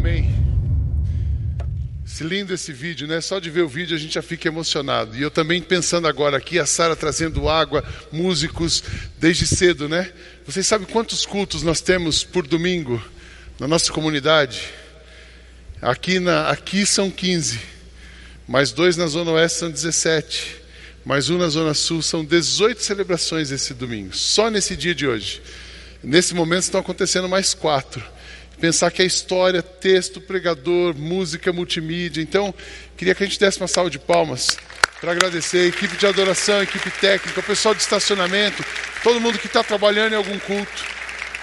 Amém. Lindo esse vídeo, né? Só de ver o vídeo a gente já fica emocionado. E eu também pensando agora aqui, a Sara trazendo água, músicos, desde cedo, né? Vocês sabem quantos cultos nós temos por domingo na nossa comunidade? Aqui, na, aqui são 15, mais dois na Zona Oeste são 17, mais um na Zona Sul, são 18 celebrações esse domingo, só nesse dia de hoje. Nesse momento estão acontecendo mais quatro. Pensar que é história, texto, pregador, música, multimídia. Então, queria que a gente desse uma salva de palmas para agradecer a equipe de adoração, a equipe técnica, o pessoal de estacionamento, todo mundo que está trabalhando em algum culto.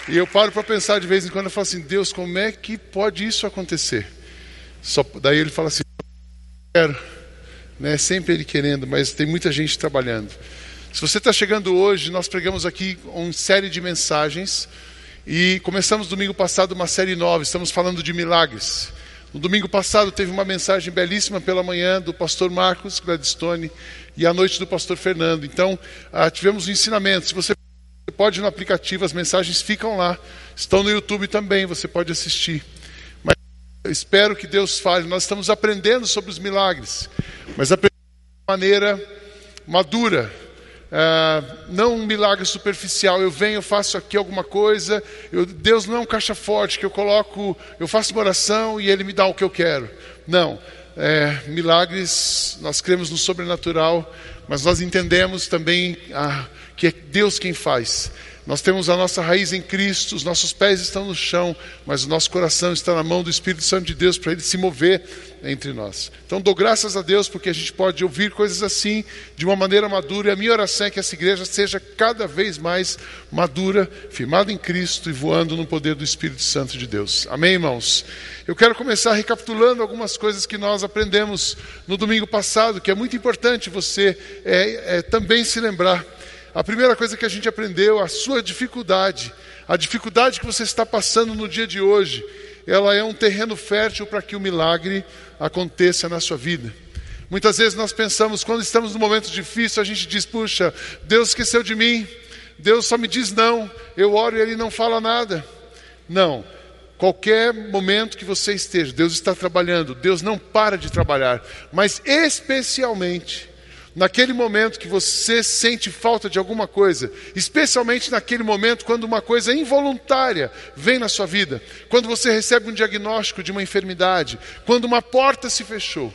E eu paro para pensar de vez em quando, eu falo assim, Deus, como é que pode isso acontecer? Só, daí ele fala assim, quero. Né? Sempre ele querendo, mas tem muita gente trabalhando. Se você está chegando hoje, nós pregamos aqui uma série de mensagens e começamos domingo passado uma série nova, estamos falando de milagres. No domingo passado teve uma mensagem belíssima pela manhã do pastor Marcos Gladstone e à noite do pastor Fernando. Então, ah, tivemos um ensinamento. Se você pode ir no aplicativo, as mensagens ficam lá. Estão no YouTube também, você pode assistir. Mas espero que Deus fale. Nós estamos aprendendo sobre os milagres, mas aprendendo de maneira madura ah, não um milagre superficial. Eu venho, faço aqui alguma coisa. Eu, Deus não é um caixa forte que eu coloco, eu faço uma oração e Ele me dá o que eu quero. Não. É, milagres, nós cremos no sobrenatural, mas nós entendemos também ah, que é Deus quem faz. Nós temos a nossa raiz em Cristo, os nossos pés estão no chão, mas o nosso coração está na mão do Espírito Santo de Deus para ele se mover entre nós. Então dou graças a Deus porque a gente pode ouvir coisas assim de uma maneira madura, e a minha oração é que essa igreja seja cada vez mais madura, firmada em Cristo e voando no poder do Espírito Santo de Deus. Amém, irmãos? Eu quero começar recapitulando algumas coisas que nós aprendemos no domingo passado, que é muito importante você é, é, também se lembrar. A primeira coisa que a gente aprendeu, a sua dificuldade, a dificuldade que você está passando no dia de hoje, ela é um terreno fértil para que o milagre aconteça na sua vida. Muitas vezes nós pensamos, quando estamos num momento difícil, a gente diz: puxa, Deus esqueceu de mim, Deus só me diz não, eu oro e Ele não fala nada. Não, qualquer momento que você esteja, Deus está trabalhando, Deus não para de trabalhar, mas especialmente naquele momento que você sente falta de alguma coisa, especialmente naquele momento quando uma coisa involuntária vem na sua vida, quando você recebe um diagnóstico de uma enfermidade, quando uma porta se fechou.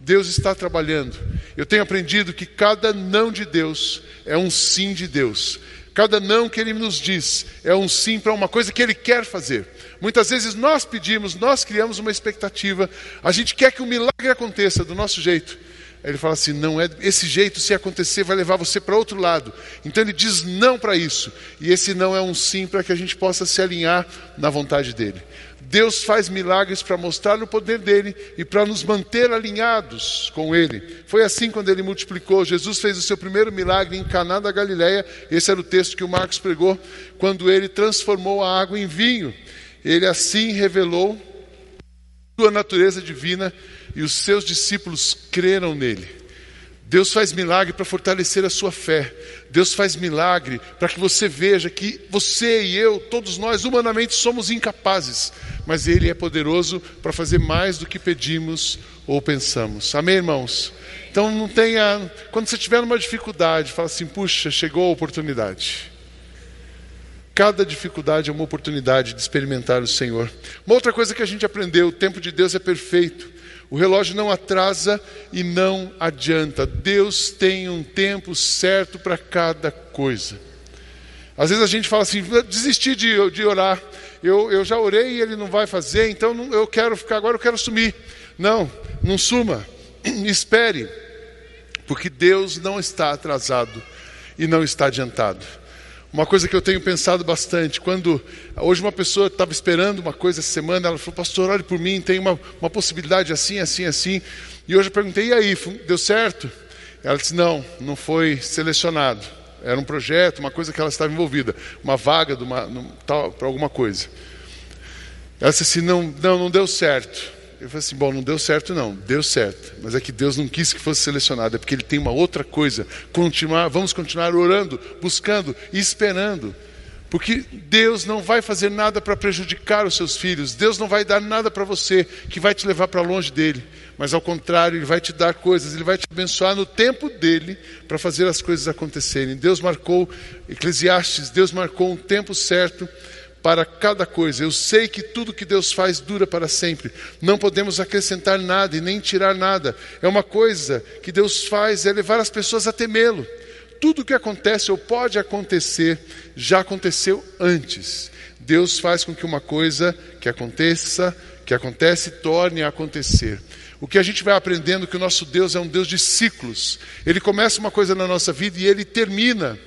Deus está trabalhando. Eu tenho aprendido que cada não de Deus é um sim de Deus. Cada não que Ele nos diz é um sim para uma coisa que Ele quer fazer. Muitas vezes nós pedimos, nós criamos uma expectativa, a gente quer que o milagre aconteça do nosso jeito, ele fala assim: não é esse jeito, se acontecer, vai levar você para outro lado. Então ele diz não para isso. E esse não é um sim para que a gente possa se alinhar na vontade dele. Deus faz milagres para mostrar o poder dele e para nos manter alinhados com ele. Foi assim quando ele multiplicou. Jesus fez o seu primeiro milagre em Caná da Galileia. Esse era o texto que o Marcos pregou, quando ele transformou a água em vinho. Ele assim revelou sua natureza divina e os seus discípulos creram nele. Deus faz milagre para fortalecer a sua fé. Deus faz milagre para que você veja que você e eu, todos nós, humanamente somos incapazes, mas Ele é poderoso para fazer mais do que pedimos ou pensamos. Amém, irmãos? Então não tenha. Quando você tiver uma dificuldade, fala assim: puxa, chegou a oportunidade. Cada dificuldade é uma oportunidade de experimentar o Senhor. Uma outra coisa que a gente aprendeu: o tempo de Deus é perfeito. O relógio não atrasa e não adianta. Deus tem um tempo certo para cada coisa. Às vezes a gente fala assim: desisti de, de orar. Eu, eu já orei e ele não vai fazer, então não, eu quero ficar agora, eu quero sumir. Não, não suma. Espere, porque Deus não está atrasado e não está adiantado. Uma coisa que eu tenho pensado bastante, quando hoje uma pessoa estava esperando uma coisa essa semana, ela falou, pastor, olhe por mim, tem uma, uma possibilidade assim, assim, assim. E hoje eu perguntei, e aí, deu certo? Ela disse, não, não foi selecionado. Era um projeto, uma coisa que ela estava envolvida, uma vaga para alguma coisa. Ela disse assim, não, não, não deu certo. Eu falei assim: bom, não deu certo, não, deu certo, mas é que Deus não quis que fosse selecionado, é porque Ele tem uma outra coisa. Continuar, vamos continuar orando, buscando e esperando, Porque Deus não vai fazer nada para prejudicar os seus filhos, Deus não vai dar nada para você que vai te levar para longe dele, mas ao contrário, Ele vai te dar coisas, Ele vai te abençoar no tempo dele para fazer as coisas acontecerem. Deus marcou, Eclesiastes, Deus marcou um tempo certo para cada coisa. Eu sei que tudo que Deus faz dura para sempre. Não podemos acrescentar nada e nem tirar nada. É uma coisa que Deus faz é levar as pessoas a temê-lo tudo que acontece ou pode acontecer já aconteceu antes. Deus faz com que uma coisa que aconteça, que acontece, torne a acontecer. O que a gente vai aprendendo é que o nosso Deus é um Deus de ciclos. Ele começa uma coisa na nossa vida e ele termina.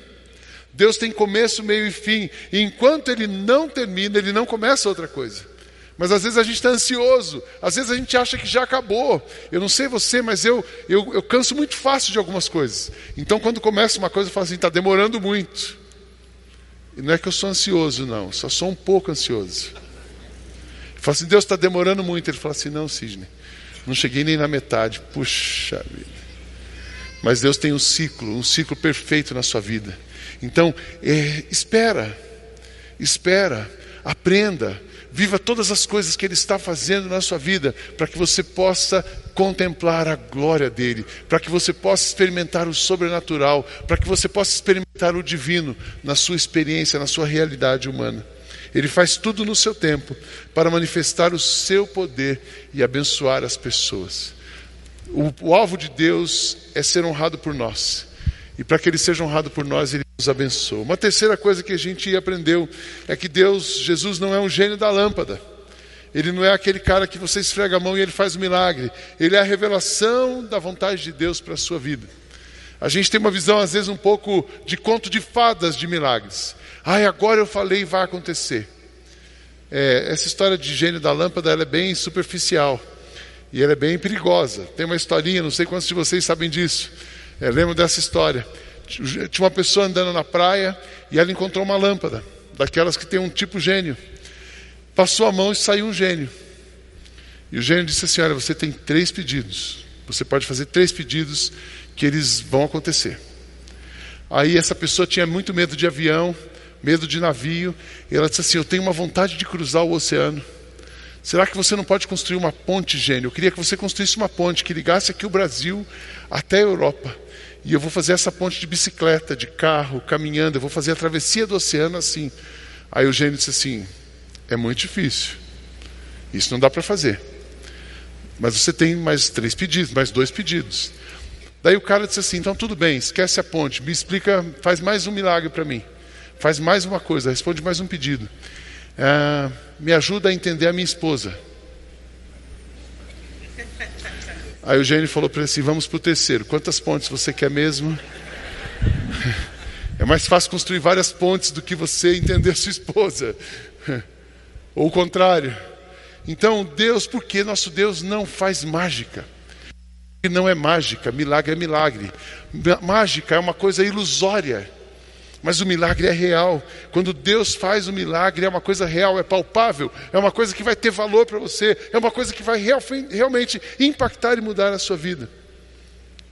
Deus tem começo, meio e fim. E enquanto ele não termina, ele não começa outra coisa. Mas às vezes a gente está ansioso, às vezes a gente acha que já acabou. Eu não sei você, mas eu, eu, eu canso muito fácil de algumas coisas. Então quando começa uma coisa, eu falo assim: está demorando muito. E não é que eu sou ansioso, não, só sou um pouco ansioso. Eu falo assim: Deus está demorando muito. Ele fala assim: não, Sidney, não cheguei nem na metade. Puxa vida. Mas Deus tem um ciclo, um ciclo perfeito na sua vida. Então, é, espera, espera, aprenda Viva todas as coisas que Ele está fazendo na sua vida, para que você possa contemplar a glória dEle, para que você possa experimentar o sobrenatural, para que você possa experimentar o divino na sua experiência, na sua realidade humana. Ele faz tudo no seu tempo para manifestar o seu poder e abençoar as pessoas. O, o alvo de Deus é ser honrado por nós. E para que ele seja honrado por nós, ele nos abençoa. Uma terceira coisa que a gente aprendeu é que Deus, Jesus não é um gênio da lâmpada. Ele não é aquele cara que você esfrega a mão e ele faz o um milagre. Ele é a revelação da vontade de Deus para a sua vida. A gente tem uma visão, às vezes, um pouco de conto de fadas de milagres. Ai, agora eu falei e vai acontecer. É, essa história de gênio da lâmpada é bem superficial. E ela é bem perigosa. Tem uma historinha, não sei quantos de vocês sabem disso eu lembro dessa história. Tinha uma pessoa andando na praia e ela encontrou uma lâmpada, daquelas que tem um tipo gênio. Passou a mão e saiu um gênio. E o gênio disse assim: Olha, você tem três pedidos. Você pode fazer três pedidos que eles vão acontecer. Aí essa pessoa tinha muito medo de avião, medo de navio. E ela disse assim: Eu tenho uma vontade de cruzar o oceano. Será que você não pode construir uma ponte, gênio? Eu queria que você construísse uma ponte que ligasse aqui o Brasil até a Europa. E eu vou fazer essa ponte de bicicleta, de carro, caminhando, eu vou fazer a travessia do oceano assim. Aí o gênio disse assim: é muito difícil. Isso não dá para fazer. Mas você tem mais três pedidos, mais dois pedidos. Daí o cara disse assim: então tudo bem, esquece a ponte, me explica, faz mais um milagre para mim. Faz mais uma coisa, responde mais um pedido. Ah, me ajuda a entender a minha esposa. Aí o gênio falou para ele assim: vamos para o terceiro. Quantas pontes você quer mesmo? É mais fácil construir várias pontes do que você entender sua esposa. Ou o contrário. Então, Deus, porque nosso Deus não faz mágica. Não é mágica, milagre é milagre. Mágica é uma coisa ilusória. Mas o milagre é real. Quando Deus faz o milagre, é uma coisa real, é palpável, é uma coisa que vai ter valor para você, é uma coisa que vai real, realmente impactar e mudar a sua vida.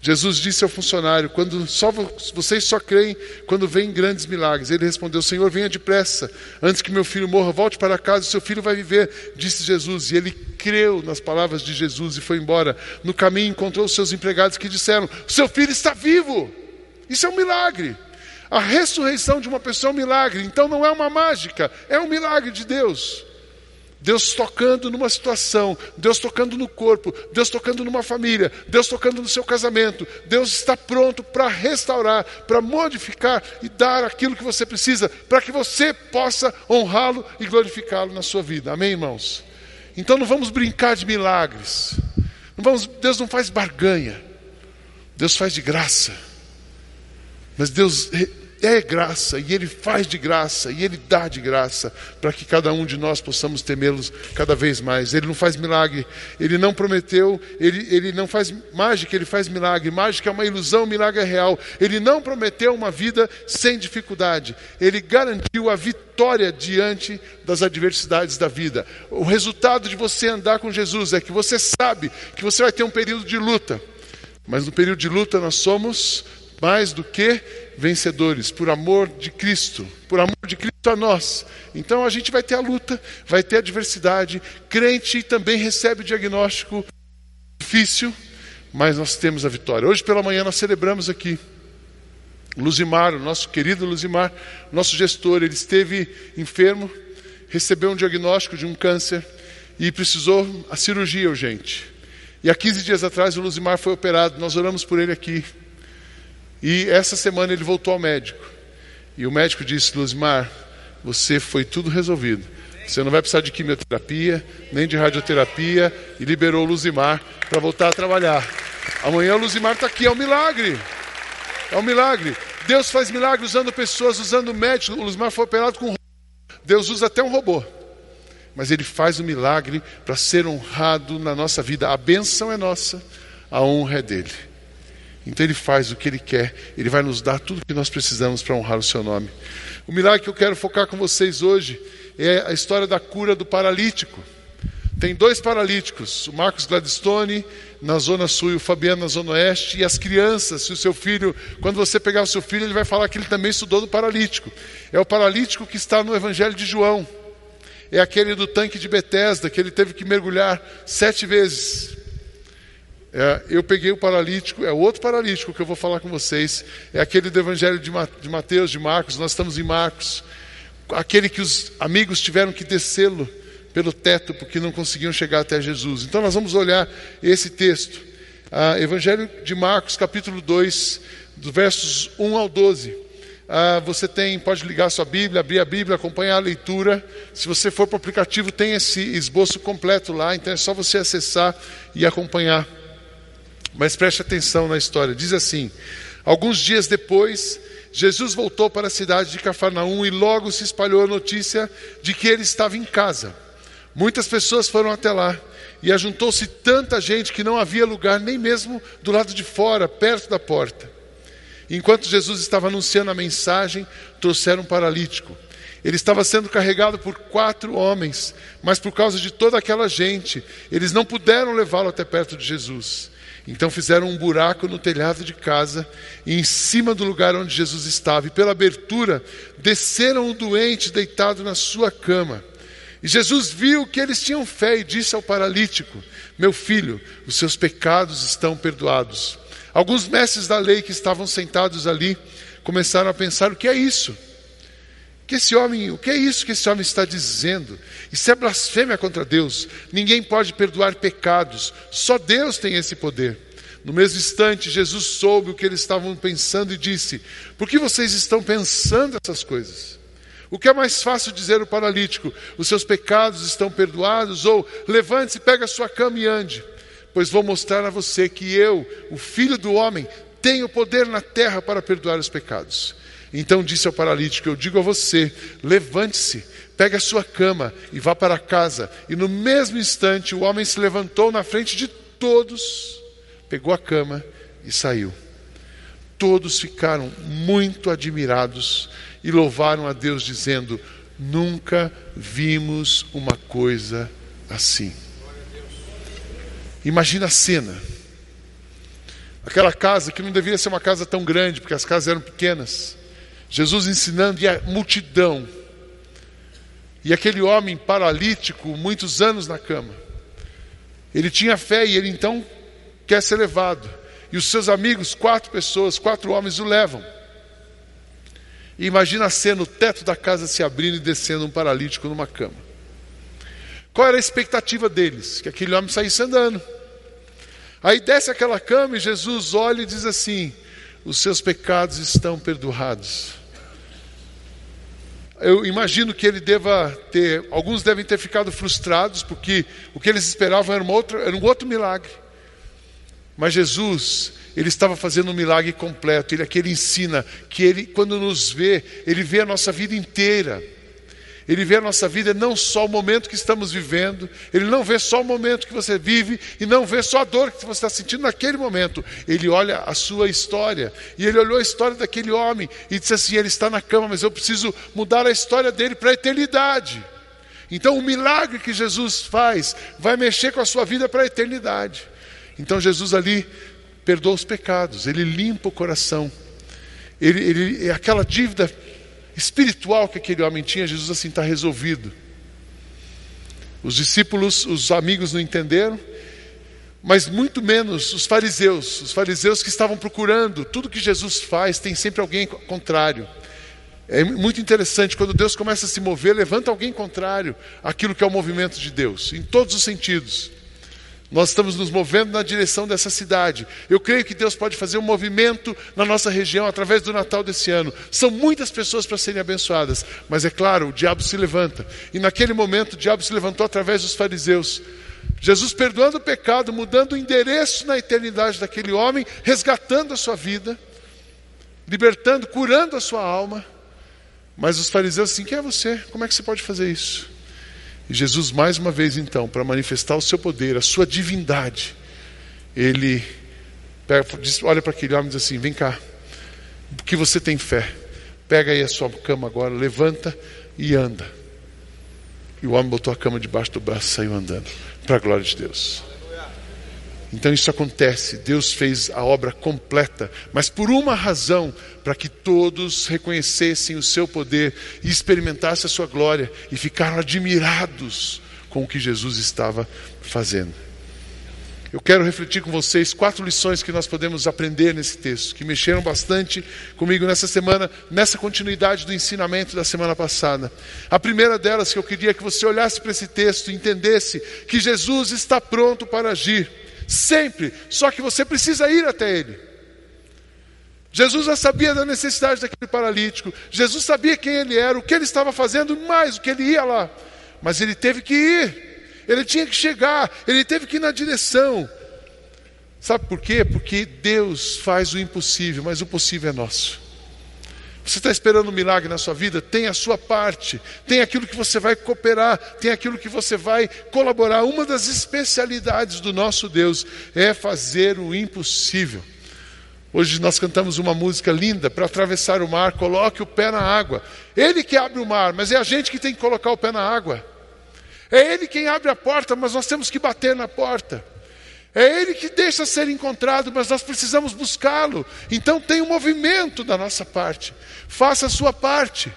Jesus disse ao funcionário: quando só vocês só creem quando vêm grandes milagres. Ele respondeu: Senhor, venha depressa, antes que meu filho morra, volte para casa, seu filho vai viver. Disse Jesus, e ele creu nas palavras de Jesus e foi embora. No caminho encontrou os seus empregados que disseram: Seu filho está vivo. Isso é um milagre. A ressurreição de uma pessoa é um milagre, então não é uma mágica, é um milagre de Deus. Deus tocando numa situação, Deus tocando no corpo, Deus tocando numa família, Deus tocando no seu casamento. Deus está pronto para restaurar, para modificar e dar aquilo que você precisa, para que você possa honrá-lo e glorificá-lo na sua vida. Amém, irmãos? Então não vamos brincar de milagres. Não vamos, Deus não faz barganha. Deus faz de graça. Mas Deus é graça, e Ele faz de graça, e Ele dá de graça, para que cada um de nós possamos temê-los cada vez mais. Ele não faz milagre, Ele não prometeu, Ele, ele não faz mágica, Ele faz milagre. Mágica é uma ilusão, milagre é real. Ele não prometeu uma vida sem dificuldade, Ele garantiu a vitória diante das adversidades da vida. O resultado de você andar com Jesus é que você sabe que você vai ter um período de luta, mas no período de luta nós somos mais do que vencedores, por amor de Cristo, por amor de Cristo a nós. Então a gente vai ter a luta, vai ter a adversidade. Crente também recebe o diagnóstico difícil, mas nós temos a vitória. Hoje pela manhã nós celebramos aqui Luzimar, o nosso querido Luzimar, nosso gestor, ele esteve enfermo, recebeu um diagnóstico de um câncer e precisou a cirurgia urgente. E há 15 dias atrás o Luzimar foi operado, nós oramos por ele aqui. E essa semana ele voltou ao médico. E o médico disse: Luzimar, você foi tudo resolvido. Você não vai precisar de quimioterapia, nem de radioterapia, e liberou o Luzimar para voltar a trabalhar. Amanhã o Luzimar está aqui, é um milagre. É um milagre. Deus faz milagres usando pessoas, usando médicos. O Luzimar foi operado com Deus usa até um robô mas Ele faz o milagre para ser honrado na nossa vida. A benção é nossa, a honra é dele. Então Ele faz o que Ele quer, Ele vai nos dar tudo o que nós precisamos para honrar o Seu nome. O milagre que eu quero focar com vocês hoje é a história da cura do paralítico. Tem dois paralíticos, o Marcos Gladstone na zona sul e o Fabiano na zona oeste, e as crianças, se o seu filho, quando você pegar o seu filho, ele vai falar que ele também estudou no paralítico. É o paralítico que está no Evangelho de João é aquele do tanque de Betesda, que ele teve que mergulhar sete vezes. É, eu peguei o paralítico, é outro paralítico que eu vou falar com vocês. É aquele do Evangelho de Mateus, de Marcos, nós estamos em Marcos. Aquele que os amigos tiveram que descê-lo pelo teto porque não conseguiam chegar até Jesus. Então nós vamos olhar esse texto. Ah, Evangelho de Marcos, capítulo 2, dos versos 1 ao 12. Ah, você tem, pode ligar sua Bíblia, abrir a Bíblia, acompanhar a leitura. Se você for para o aplicativo, tem esse esboço completo lá, então é só você acessar e acompanhar. Mas preste atenção na história. Diz assim: Alguns dias depois, Jesus voltou para a cidade de Cafarnaum e logo se espalhou a notícia de que ele estava em casa. Muitas pessoas foram até lá e ajuntou-se tanta gente que não havia lugar nem mesmo do lado de fora, perto da porta. Enquanto Jesus estava anunciando a mensagem, trouxeram um paralítico. Ele estava sendo carregado por quatro homens, mas por causa de toda aquela gente, eles não puderam levá-lo até perto de Jesus. Então fizeram um buraco no telhado de casa e em cima do lugar onde Jesus estava, e pela abertura desceram o doente deitado na sua cama. E Jesus viu que eles tinham fé e disse ao paralítico: Meu filho, os seus pecados estão perdoados. Alguns mestres da lei que estavam sentados ali começaram a pensar: o que é isso? Que esse homem, o que é isso que esse homem está dizendo? Isso é blasfêmia contra Deus. Ninguém pode perdoar pecados, só Deus tem esse poder. No mesmo instante, Jesus soube o que eles estavam pensando e disse: Por que vocês estão pensando essas coisas? O que é mais fácil dizer ao paralítico: Os seus pecados estão perdoados? Ou levante-se, pega a sua cama e ande pois vou mostrar a você que eu, o filho do homem, tenho poder na terra para perdoar os pecados. Então disse ao paralítico: Eu digo a você, levante-se, pegue a sua cama e vá para casa. E no mesmo instante o homem se levantou na frente de todos, pegou a cama e saiu. Todos ficaram muito admirados e louvaram a Deus, dizendo: Nunca vimos uma coisa assim. Imagina a cena. Aquela casa que não deveria ser uma casa tão grande, porque as casas eram pequenas. Jesus ensinando e a multidão. E aquele homem paralítico, muitos anos na cama. Ele tinha fé e ele então quer ser levado. E os seus amigos, quatro pessoas, quatro homens, o levam. E imagina a cena, o teto da casa se abrindo e descendo um paralítico numa cama. Qual era a expectativa deles? Que aquele homem saísse andando. Aí desce aquela cama e Jesus olha e diz assim: Os seus pecados estão perdoados. Eu imagino que ele deva ter, alguns devem ter ficado frustrados, porque o que eles esperavam era, era um outro milagre. Mas Jesus, ele estava fazendo um milagre completo. Ele aqui ele ensina que ele, quando nos vê, ele vê a nossa vida inteira. Ele vê a nossa vida não só o momento que estamos vivendo, ele não vê só o momento que você vive e não vê só a dor que você está sentindo naquele momento. Ele olha a sua história. E ele olhou a história daquele homem e disse assim: ele está na cama, mas eu preciso mudar a história dele para a eternidade. Então o milagre que Jesus faz vai mexer com a sua vida para a eternidade. Então Jesus ali perdoa os pecados, ele limpa o coração. Ele, ele, aquela dívida espiritual que aquele homem tinha, Jesus assim está resolvido. Os discípulos, os amigos não entenderam, mas muito menos os fariseus, os fariseus que estavam procurando, tudo que Jesus faz tem sempre alguém contrário. É muito interessante quando Deus começa a se mover, levanta alguém contrário àquilo que é o movimento de Deus, em todos os sentidos. Nós estamos nos movendo na direção dessa cidade. Eu creio que Deus pode fazer um movimento na nossa região através do Natal desse ano. São muitas pessoas para serem abençoadas, mas é claro, o diabo se levanta. E naquele momento o diabo se levantou através dos fariseus. Jesus perdoando o pecado, mudando o endereço na eternidade daquele homem, resgatando a sua vida, libertando, curando a sua alma. Mas os fariseus assim: quem é você? Como é que você pode fazer isso? E Jesus, mais uma vez, então, para manifestar o seu poder, a sua divindade, ele pega, diz, olha para aquele homem e diz assim: Vem cá, que você tem fé, pega aí a sua cama agora, levanta e anda. E o homem botou a cama debaixo do braço e saiu andando, para a glória de Deus. Então isso acontece, Deus fez a obra completa, mas por uma razão, para que todos reconhecessem o seu poder e experimentassem a sua glória e ficaram admirados com o que Jesus estava fazendo. Eu quero refletir com vocês quatro lições que nós podemos aprender nesse texto, que mexeram bastante comigo nessa semana, nessa continuidade do ensinamento da semana passada. A primeira delas que eu queria que você olhasse para esse texto e entendesse que Jesus está pronto para agir sempre, só que você precisa ir até ele. Jesus já sabia da necessidade daquele paralítico, Jesus sabia quem ele era, o que ele estava fazendo, mais o que ele ia lá, mas ele teve que ir, ele tinha que chegar, ele teve que ir na direção. Sabe por quê? Porque Deus faz o impossível, mas o possível é nosso. Você está esperando um milagre na sua vida? Tem a sua parte, tem aquilo que você vai cooperar, tem aquilo que você vai colaborar. Uma das especialidades do nosso Deus é fazer o impossível. Hoje nós cantamos uma música linda para atravessar o mar, coloque o pé na água. Ele que abre o mar, mas é a gente que tem que colocar o pé na água. É ele quem abre a porta, mas nós temos que bater na porta. É Ele que deixa ser encontrado, mas nós precisamos buscá-lo. Então tem um movimento da nossa parte. Faça a sua parte.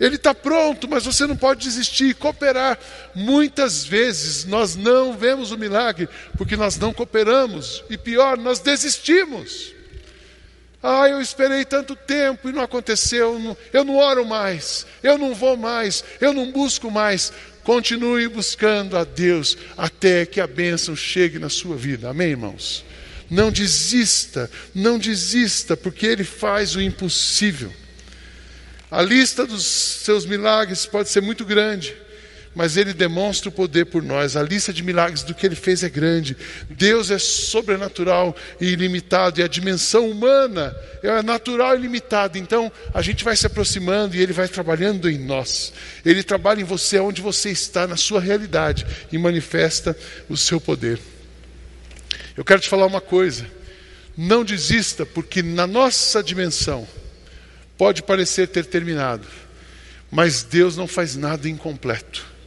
Ele está pronto, mas você não pode desistir, cooperar. Muitas vezes nós não vemos o milagre porque nós não cooperamos. E pior, nós desistimos. Ah, eu esperei tanto tempo e não aconteceu. Eu não oro mais, eu não vou mais, eu não busco mais. Continue buscando a Deus até que a bênção chegue na sua vida. Amém, irmãos? Não desista, não desista, porque Ele faz o impossível. A lista dos seus milagres pode ser muito grande mas ele demonstra o poder por nós. A lista de milagres do que ele fez é grande. Deus é sobrenatural e ilimitado, e a dimensão humana é natural e limitada. Então, a gente vai se aproximando e ele vai trabalhando em nós. Ele trabalha em você onde você está, na sua realidade, e manifesta o seu poder. Eu quero te falar uma coisa. Não desista, porque na nossa dimensão pode parecer ter terminado, mas Deus não faz nada incompleto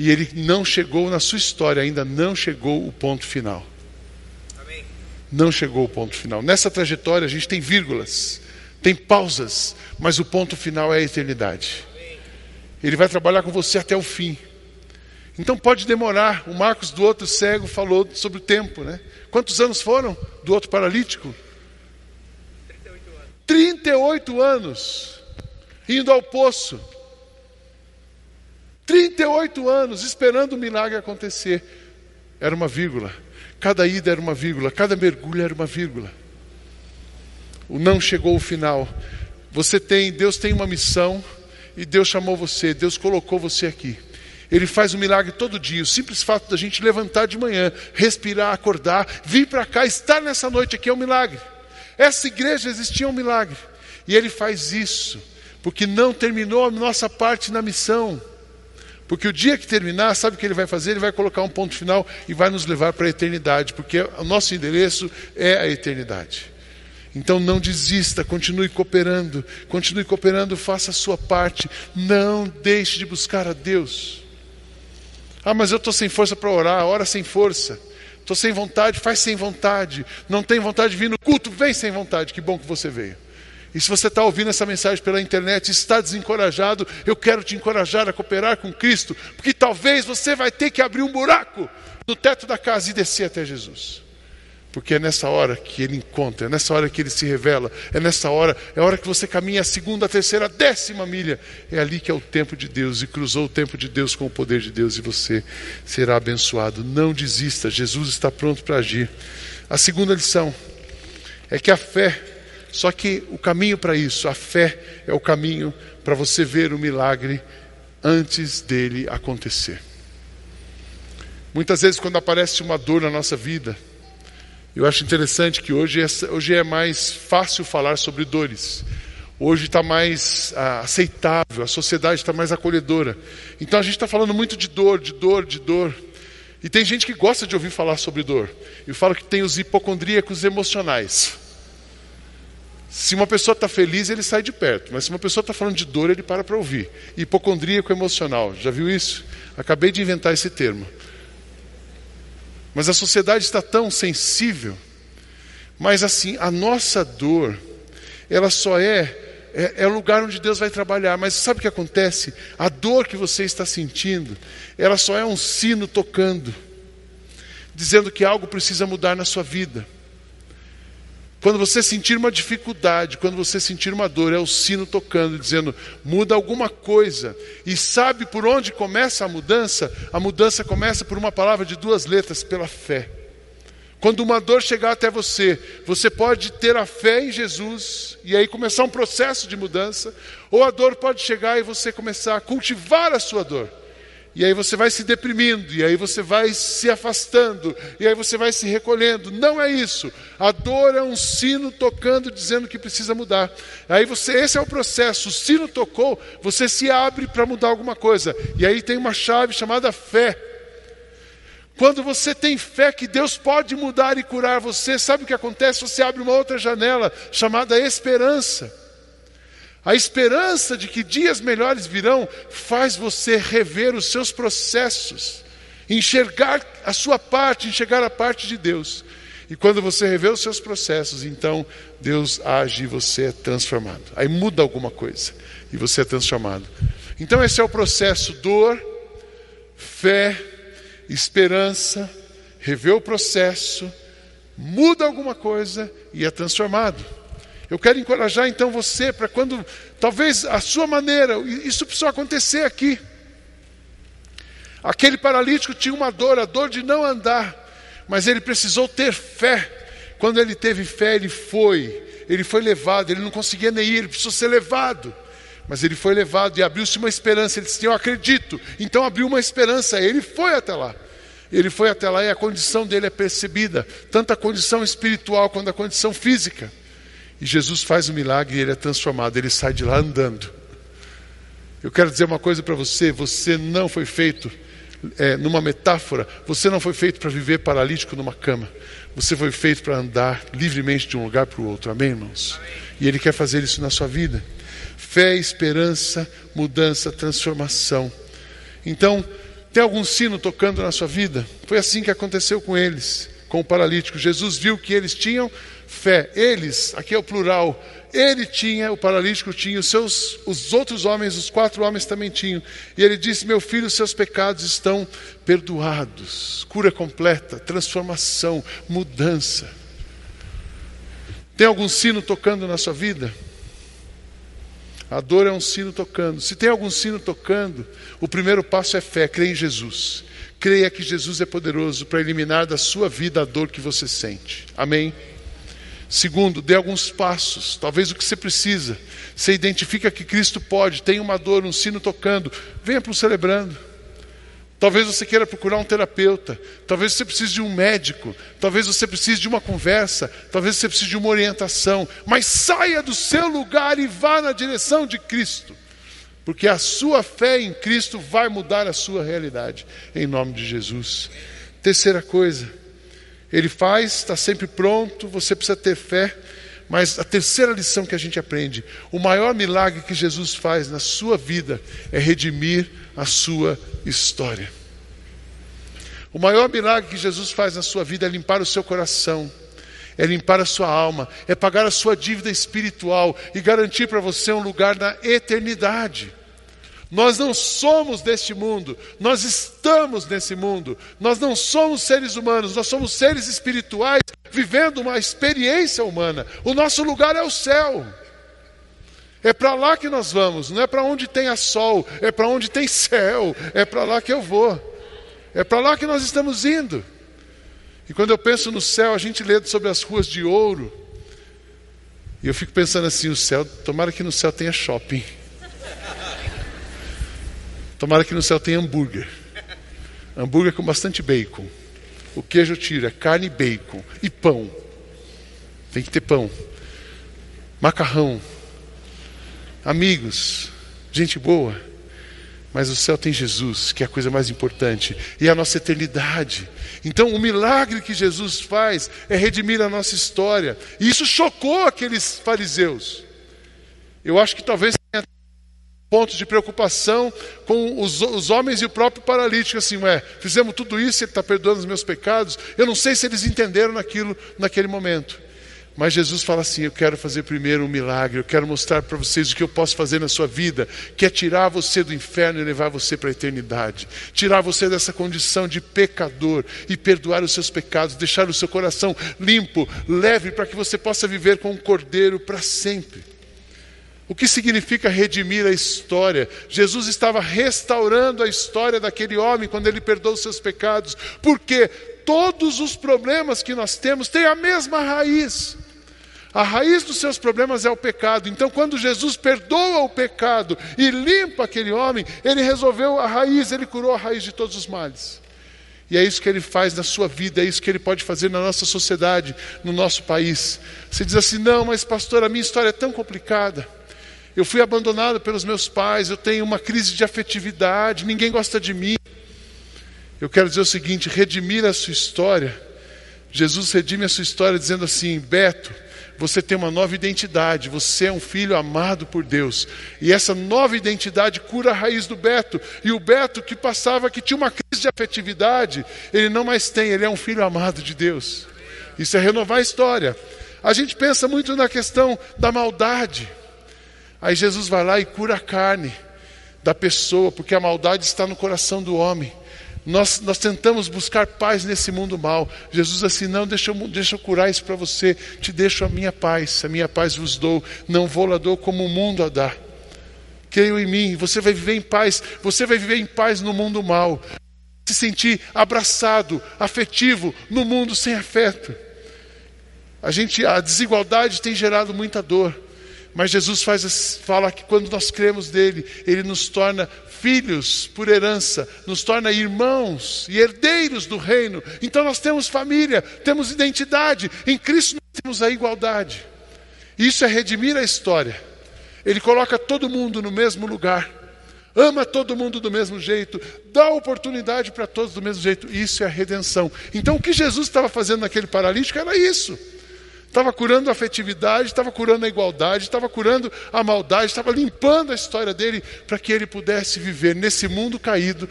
e ele não chegou na sua história, ainda não chegou o ponto final. Amém. Não chegou o ponto final. Nessa trajetória a gente tem vírgulas, tem pausas, mas o ponto final é a eternidade. Amém. Ele vai trabalhar com você até o fim. Então pode demorar. O Marcos do outro cego falou sobre o tempo, né? Quantos anos foram do outro paralítico? 38 anos. 38 anos indo ao poço. 38 anos esperando o milagre acontecer. Era uma vírgula. Cada ida era uma vírgula, cada mergulho era uma vírgula. O não chegou ao final. Você tem, Deus tem uma missão e Deus chamou você, Deus colocou você aqui. Ele faz um milagre todo dia. O simples fato da gente levantar de manhã, respirar, acordar, vir para cá, estar nessa noite aqui é um milagre. Essa igreja existia um milagre. E ele faz isso, porque não terminou a nossa parte na missão. Porque o dia que terminar, sabe o que ele vai fazer? Ele vai colocar um ponto final e vai nos levar para a eternidade, porque o nosso endereço é a eternidade. Então não desista, continue cooperando, continue cooperando, faça a sua parte, não deixe de buscar a Deus. Ah, mas eu estou sem força para orar, ora sem força. Estou sem vontade, faz sem vontade. Não tem vontade de vir no culto, vem sem vontade. Que bom que você veio. E se você está ouvindo essa mensagem pela internet e está desencorajado, eu quero te encorajar a cooperar com Cristo, porque talvez você vai ter que abrir um buraco no teto da casa e descer até Jesus. Porque é nessa hora que ele encontra, é nessa hora que ele se revela, é nessa hora, é a hora que você caminha a segunda, a terceira, a décima milha. É ali que é o tempo de Deus, e cruzou o tempo de Deus com o poder de Deus, e você será abençoado. Não desista, Jesus está pronto para agir. A segunda lição é que a fé, só que o caminho para isso, a fé é o caminho para você ver o milagre antes dele acontecer. Muitas vezes, quando aparece uma dor na nossa vida, eu acho interessante que hoje hoje é mais fácil falar sobre dores. Hoje está mais ah, aceitável, a sociedade está mais acolhedora. Então a gente está falando muito de dor, de dor, de dor. E tem gente que gosta de ouvir falar sobre dor. Eu falo que tem os hipocondríacos emocionais. Se uma pessoa está feliz, ele sai de perto. Mas se uma pessoa está falando de dor, ele para para ouvir. Hipocondríaco emocional. Já viu isso? Acabei de inventar esse termo. Mas a sociedade está tão sensível. Mas assim, a nossa dor, ela só é, é, é o lugar onde Deus vai trabalhar. Mas sabe o que acontece? A dor que você está sentindo, ela só é um sino tocando, dizendo que algo precisa mudar na sua vida. Quando você sentir uma dificuldade, quando você sentir uma dor, é o sino tocando, dizendo: muda alguma coisa. E sabe por onde começa a mudança? A mudança começa por uma palavra de duas letras: pela fé. Quando uma dor chegar até você, você pode ter a fé em Jesus e aí começar um processo de mudança, ou a dor pode chegar e você começar a cultivar a sua dor. E aí você vai se deprimindo, e aí você vai se afastando, e aí você vai se recolhendo. Não é isso. A dor é um sino tocando, dizendo que precisa mudar. Aí você, esse é o processo. O sino tocou, você se abre para mudar alguma coisa. E aí tem uma chave chamada fé. Quando você tem fé que Deus pode mudar e curar você, sabe o que acontece? Você abre uma outra janela chamada esperança. A esperança de que dias melhores virão faz você rever os seus processos, enxergar a sua parte, enxergar a parte de Deus. E quando você revê os seus processos, então Deus age e você é transformado. Aí muda alguma coisa e você é transformado. Então esse é o processo: dor, fé, esperança, rever o processo, muda alguma coisa e é transformado. Eu quero encorajar então você para quando, talvez a sua maneira, isso precisou acontecer aqui. Aquele paralítico tinha uma dor, a dor de não andar, mas ele precisou ter fé. Quando ele teve fé, ele foi, ele foi levado, ele não conseguia nem ir, ele precisou ser levado. Mas ele foi levado e abriu-se uma esperança. Ele disse: Eu acredito. Então abriu uma esperança. Ele foi até lá. Ele foi até lá e a condição dele é percebida, tanto a condição espiritual quanto a condição física. E Jesus faz o milagre e ele é transformado, ele sai de lá andando. Eu quero dizer uma coisa para você: você não foi feito é, numa metáfora, você não foi feito para viver paralítico numa cama. Você foi feito para andar livremente de um lugar para o outro. Amém, irmãos? E Ele quer fazer isso na sua vida. Fé, esperança, mudança, transformação. Então, tem algum sino tocando na sua vida? Foi assim que aconteceu com eles, com o paralítico. Jesus viu que eles tinham fé. Eles, aqui é o plural, ele tinha, o paralítico tinha, os seus, os outros homens, os quatro homens também tinham. E ele disse: Meu filho, seus pecados estão perdoados. Cura completa, transformação, mudança. Tem algum sino tocando na sua vida? A dor é um sino tocando. Se tem algum sino tocando, o primeiro passo é fé, crer em Jesus. Creia que Jesus é poderoso para eliminar da sua vida a dor que você sente. Amém? Segundo, dê alguns passos, talvez o que você precisa. Você identifica que Cristo pode, tem uma dor, um sino tocando, venha para o celebrando. Talvez você queira procurar um terapeuta, talvez você precise de um médico, talvez você precise de uma conversa, talvez você precise de uma orientação, mas saia do seu lugar e vá na direção de Cristo, porque a sua fé em Cristo vai mudar a sua realidade, em nome de Jesus. Terceira coisa, ele faz, está sempre pronto, você precisa ter fé. Mas a terceira lição que a gente aprende: o maior milagre que Jesus faz na sua vida é redimir a sua história. O maior milagre que Jesus faz na sua vida é limpar o seu coração, é limpar a sua alma, é pagar a sua dívida espiritual e garantir para você um lugar na eternidade. Nós não somos deste mundo, nós estamos nesse mundo. Nós não somos seres humanos, nós somos seres espirituais vivendo uma experiência humana. O nosso lugar é o céu. É para lá que nós vamos, não é para onde tem sol, é para onde tem céu, é para lá que eu vou. É para lá que nós estamos indo. E quando eu penso no céu, a gente lê sobre as ruas de ouro. E eu fico pensando assim: o céu, tomara que no céu tenha shopping. Tomara que no céu tenha hambúrguer. Hambúrguer com bastante bacon. O queijo tira, carne e bacon. E pão. Tem que ter pão. Macarrão. Amigos. Gente boa. Mas o céu tem Jesus, que é a coisa mais importante, e a nossa eternidade. Então, o milagre que Jesus faz é redimir a nossa história. E isso chocou aqueles fariseus. Eu acho que talvez tenha pontos de preocupação com os, os homens e o próprio paralítico, assim, ué, fizemos tudo isso, ele está perdoando os meus pecados. Eu não sei se eles entenderam naquilo naquele momento. Mas Jesus fala assim: Eu quero fazer primeiro um milagre, eu quero mostrar para vocês o que eu posso fazer na sua vida, que é tirar você do inferno e levar você para a eternidade, tirar você dessa condição de pecador e perdoar os seus pecados, deixar o seu coração limpo, leve, para que você possa viver com um cordeiro para sempre. O que significa redimir a história? Jesus estava restaurando a história daquele homem quando ele perdoou os seus pecados, porque todos os problemas que nós temos têm a mesma raiz. A raiz dos seus problemas é o pecado. Então, quando Jesus perdoa o pecado e limpa aquele homem, ele resolveu a raiz, ele curou a raiz de todos os males. E é isso que ele faz na sua vida, é isso que ele pode fazer na nossa sociedade, no nosso país. Você diz assim: não, mas pastor, a minha história é tão complicada. Eu fui abandonado pelos meus pais, eu tenho uma crise de afetividade, ninguém gosta de mim. Eu quero dizer o seguinte: redimir a sua história. Jesus redime a sua história dizendo assim: Beto, você tem uma nova identidade, você é um filho amado por Deus. E essa nova identidade cura a raiz do Beto. E o Beto que passava, que tinha uma crise de afetividade, ele não mais tem, ele é um filho amado de Deus. Isso é renovar a história. A gente pensa muito na questão da maldade. Aí Jesus vai lá e cura a carne da pessoa, porque a maldade está no coração do homem. Nós, nós tentamos buscar paz nesse mundo mal. Jesus assim, não, deixa eu, deixa eu curar isso para você. Te deixo a minha paz, a minha paz vos dou. Não vou lá dou como o mundo a dá. Creio em mim, você vai viver em paz. Você vai viver em paz no mundo mal. Se sentir abraçado, afetivo, no mundo sem afeto. A gente, a desigualdade tem gerado muita dor. Mas Jesus faz, fala que quando nós cremos nele, ele nos torna filhos por herança, nos torna irmãos e herdeiros do reino. Então nós temos família, temos identidade, em Cristo nós temos a igualdade. Isso é redimir a história. Ele coloca todo mundo no mesmo lugar, ama todo mundo do mesmo jeito, dá oportunidade para todos do mesmo jeito. Isso é a redenção. Então o que Jesus estava fazendo naquele paralítico era isso. Estava curando a afetividade, estava curando a igualdade, estava curando a maldade, estava limpando a história dele para que ele pudesse viver nesse mundo caído,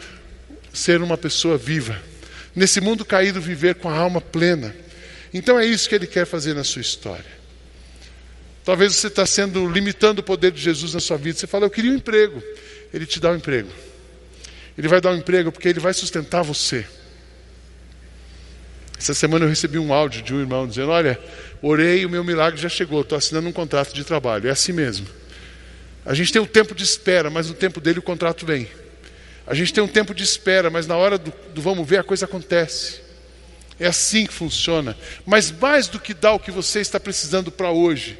ser uma pessoa viva. Nesse mundo caído, viver com a alma plena. Então é isso que ele quer fazer na sua história. Talvez você está sendo limitando o poder de Jesus na sua vida. Você fala, eu queria um emprego. Ele te dá um emprego. Ele vai dar um emprego porque ele vai sustentar você. Essa semana eu recebi um áudio de um irmão dizendo: Olha, orei, o meu milagre já chegou, estou assinando um contrato de trabalho. É assim mesmo. A gente tem um tempo de espera, mas no tempo dele o contrato vem. A gente tem um tempo de espera, mas na hora do, do vamos ver a coisa acontece. É assim que funciona. Mas mais do que dar o que você está precisando para hoje,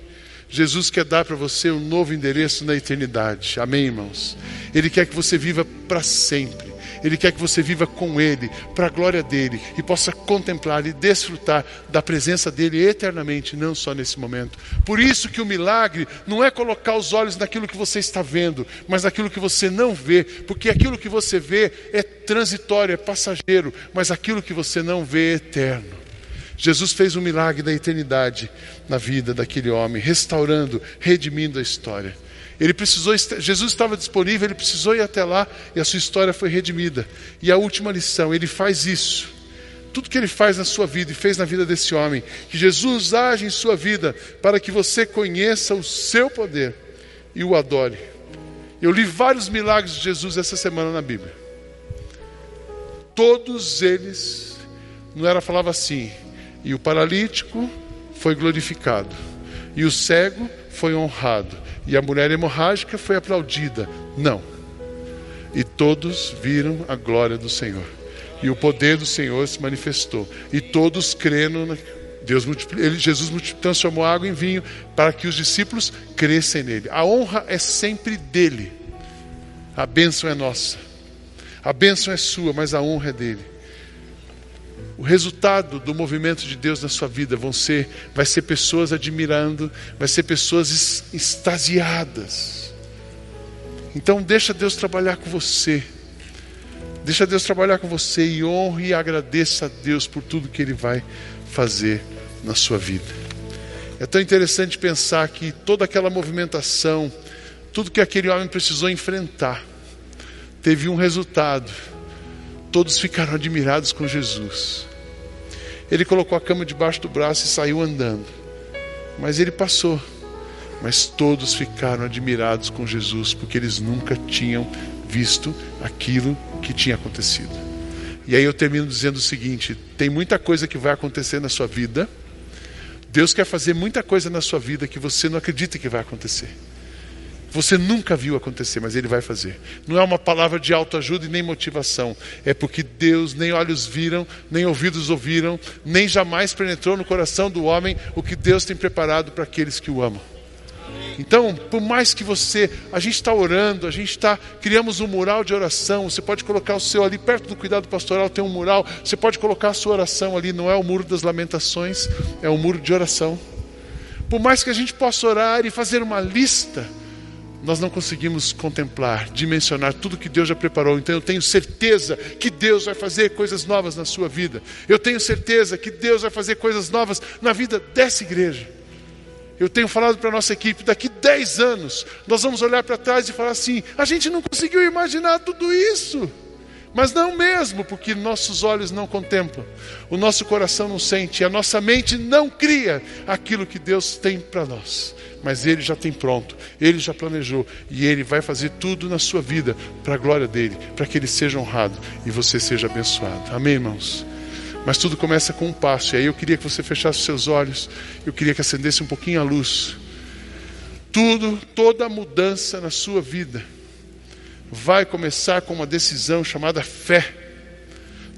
Jesus quer dar para você um novo endereço na eternidade. Amém, irmãos? Ele quer que você viva para sempre. Ele quer que você viva com Ele, para a glória dele, e possa contemplar e desfrutar da presença dele eternamente, não só nesse momento. Por isso que o milagre não é colocar os olhos naquilo que você está vendo, mas naquilo que você não vê, porque aquilo que você vê é transitório, é passageiro, mas aquilo que você não vê é eterno. Jesus fez um milagre da eternidade na vida daquele homem, restaurando, redimindo a história. Ele precisou, Jesus estava disponível, ele precisou ir até lá e a sua história foi redimida. E a última lição, ele faz isso tudo que ele faz na sua vida e fez na vida desse homem. Que Jesus age em sua vida para que você conheça o seu poder e o adore. Eu li vários milagres de Jesus essa semana na Bíblia. Todos eles, não era falava assim, e o paralítico foi glorificado, e o cego foi honrado, e a mulher hemorrágica foi aplaudida. Não. E todos viram a glória do Senhor. E o poder do Senhor se manifestou. E todos creram. Deus ele, Jesus transformou água em vinho para que os discípulos crescem nele. A honra é sempre dele. A bênção é nossa. A bênção é sua, mas a honra é dele. O resultado do movimento de Deus na sua vida vão ser, vai ser pessoas admirando, vai ser pessoas extasiadas. Então deixa Deus trabalhar com você. Deixa Deus trabalhar com você e honre e agradeça a Deus por tudo que Ele vai fazer na sua vida. É tão interessante pensar que toda aquela movimentação, tudo que aquele homem precisou enfrentar, teve um resultado. Todos ficaram admirados com Jesus. Ele colocou a cama debaixo do braço e saiu andando. Mas ele passou. Mas todos ficaram admirados com Jesus, porque eles nunca tinham visto aquilo que tinha acontecido. E aí eu termino dizendo o seguinte: tem muita coisa que vai acontecer na sua vida. Deus quer fazer muita coisa na sua vida que você não acredita que vai acontecer. Você nunca viu acontecer, mas Ele vai fazer. Não é uma palavra de autoajuda e nem motivação. É porque Deus nem olhos viram, nem ouvidos ouviram, nem jamais penetrou no coração do homem o que Deus tem preparado para aqueles que o amam. Então, por mais que você, a gente está orando, a gente está, criamos um mural de oração. Você pode colocar o seu ali perto do cuidado pastoral, tem um mural. Você pode colocar a sua oração ali. Não é o muro das lamentações, é o muro de oração. Por mais que a gente possa orar e fazer uma lista, nós não conseguimos contemplar, dimensionar tudo que Deus já preparou. Então eu tenho certeza que Deus vai fazer coisas novas na sua vida. Eu tenho certeza que Deus vai fazer coisas novas na vida dessa igreja. Eu tenho falado para a nossa equipe, daqui 10 anos, nós vamos olhar para trás e falar assim: a gente não conseguiu imaginar tudo isso. Mas não mesmo, porque nossos olhos não contemplam, o nosso coração não sente, a nossa mente não cria aquilo que Deus tem para nós. Mas Ele já tem pronto, Ele já planejou e Ele vai fazer tudo na sua vida para a glória dele, para que Ele seja honrado e você seja abençoado. Amém, irmãos? Mas tudo começa com um passo. E aí eu queria que você fechasse os seus olhos. Eu queria que acendesse um pouquinho a luz. Tudo, toda mudança na sua vida vai começar com uma decisão chamada fé.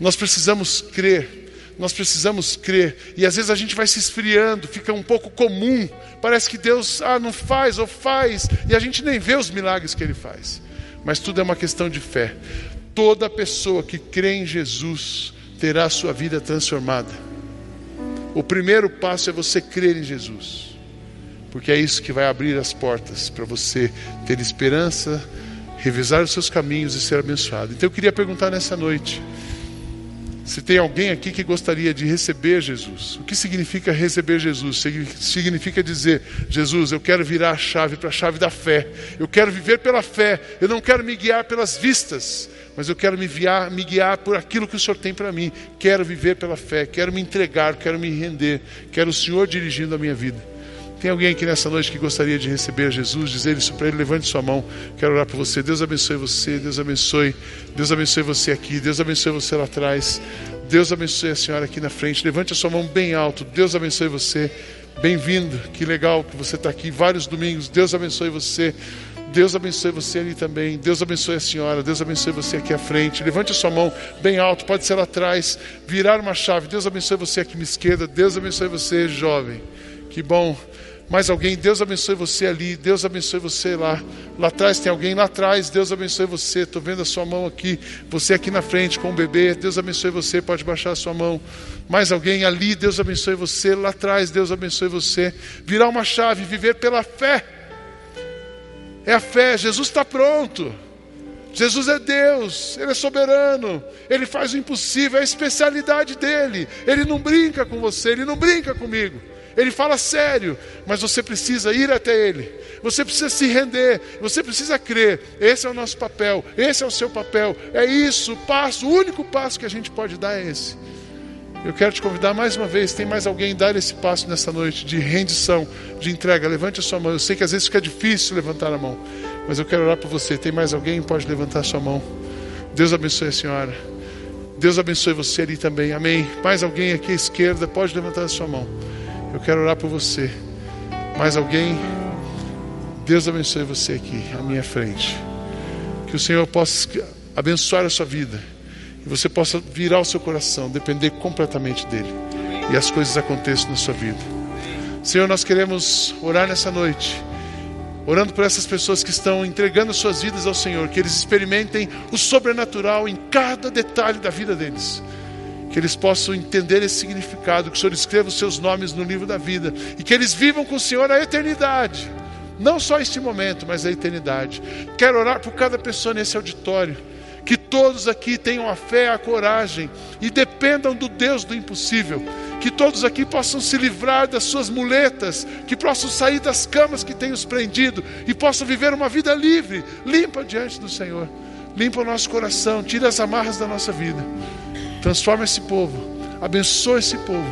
Nós precisamos crer. Nós precisamos crer. E às vezes a gente vai se esfriando, fica um pouco comum. Parece que Deus ah, não faz ou faz, e a gente nem vê os milagres que Ele faz. Mas tudo é uma questão de fé. Toda pessoa que crê em Jesus terá a sua vida transformada. O primeiro passo é você crer em Jesus, porque é isso que vai abrir as portas para você ter esperança, revisar os seus caminhos e ser abençoado. Então eu queria perguntar nessa noite: se tem alguém aqui que gostaria de receber Jesus, o que significa receber Jesus? Significa dizer: Jesus, eu quero virar a chave para a chave da fé, eu quero viver pela fé, eu não quero me guiar pelas vistas, mas eu quero me guiar, me guiar por aquilo que o Senhor tem para mim. Quero viver pela fé, quero me entregar, quero me render, quero o Senhor dirigindo a minha vida. Tem alguém aqui nessa noite que gostaria de receber Jesus, dizer isso para ele? Levante sua mão. Quero orar por você. Deus abençoe você. Deus abençoe. Deus abençoe você aqui. Deus abençoe você lá atrás. Deus abençoe a senhora aqui na frente. Levante a sua mão bem alto. Deus abençoe você. Bem-vindo. Que legal que você está aqui vários domingos. Deus abençoe você. Deus abençoe você ali também. Deus abençoe a senhora. Deus abençoe você aqui à frente. Levante a sua mão bem alto. Pode ser lá atrás. Virar uma chave. Deus abençoe você aqui à esquerda. Deus abençoe você, jovem. Que bom. Mais alguém, Deus abençoe você ali, Deus abençoe você lá. Lá atrás tem alguém, lá atrás, Deus abençoe você. Estou vendo a sua mão aqui, você aqui na frente com o bebê, Deus abençoe você, pode baixar a sua mão. Mais alguém ali, Deus abençoe você. Lá atrás, Deus abençoe você. Virar uma chave, viver pela fé. É a fé, Jesus está pronto. Jesus é Deus, Ele é soberano, Ele faz o impossível, é a especialidade dele. Ele não brinca com você, Ele não brinca comigo. Ele fala sério, mas você precisa ir até Ele, você precisa se render, você precisa crer. Esse é o nosso papel, esse é o seu papel, é isso, o passo, o único passo que a gente pode dar é esse. Eu quero te convidar mais uma vez. Tem mais alguém dar esse passo nessa noite de rendição, de entrega? Levante a sua mão. Eu sei que às vezes fica difícil levantar a mão, mas eu quero orar por você. Tem mais alguém? Pode levantar a sua mão. Deus abençoe a senhora. Deus abençoe você ali também. Amém. Mais alguém aqui à esquerda? Pode levantar a sua mão. Eu quero orar por você. Mais alguém? Deus abençoe você aqui, à minha frente. Que o Senhor possa abençoar a sua vida. E você possa virar o seu coração, depender completamente dele. E as coisas aconteçam na sua vida. Senhor, nós queremos orar nessa noite. Orando por essas pessoas que estão entregando suas vidas ao Senhor, que eles experimentem o sobrenatural em cada detalhe da vida deles. Que eles possam entender esse significado, que o Senhor escreva os seus nomes no livro da vida e que eles vivam com o Senhor a eternidade. Não só este momento, mas a eternidade. Quero orar por cada pessoa nesse auditório. Que todos aqui tenham a fé, a coragem e dependam do Deus do impossível. Que todos aqui possam se livrar das suas muletas, que possam sair das camas que têm os prendido e possam viver uma vida livre, limpa diante do Senhor. Limpa o nosso coração, tira as amarras da nossa vida. Transforma esse povo, abençoa esse povo,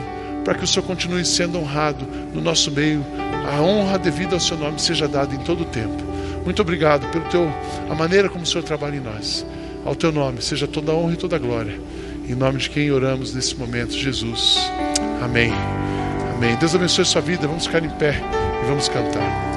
para que o Senhor continue sendo honrado no nosso meio a honra devida ao seu nome seja dada em todo o tempo. Muito obrigado pelo teu a maneira como o Senhor trabalha em nós. Ao teu nome seja toda a honra e toda a glória. Em nome de quem oramos nesse momento, Jesus. Amém. Amém. Deus abençoe sua vida. Vamos ficar em pé e vamos cantar.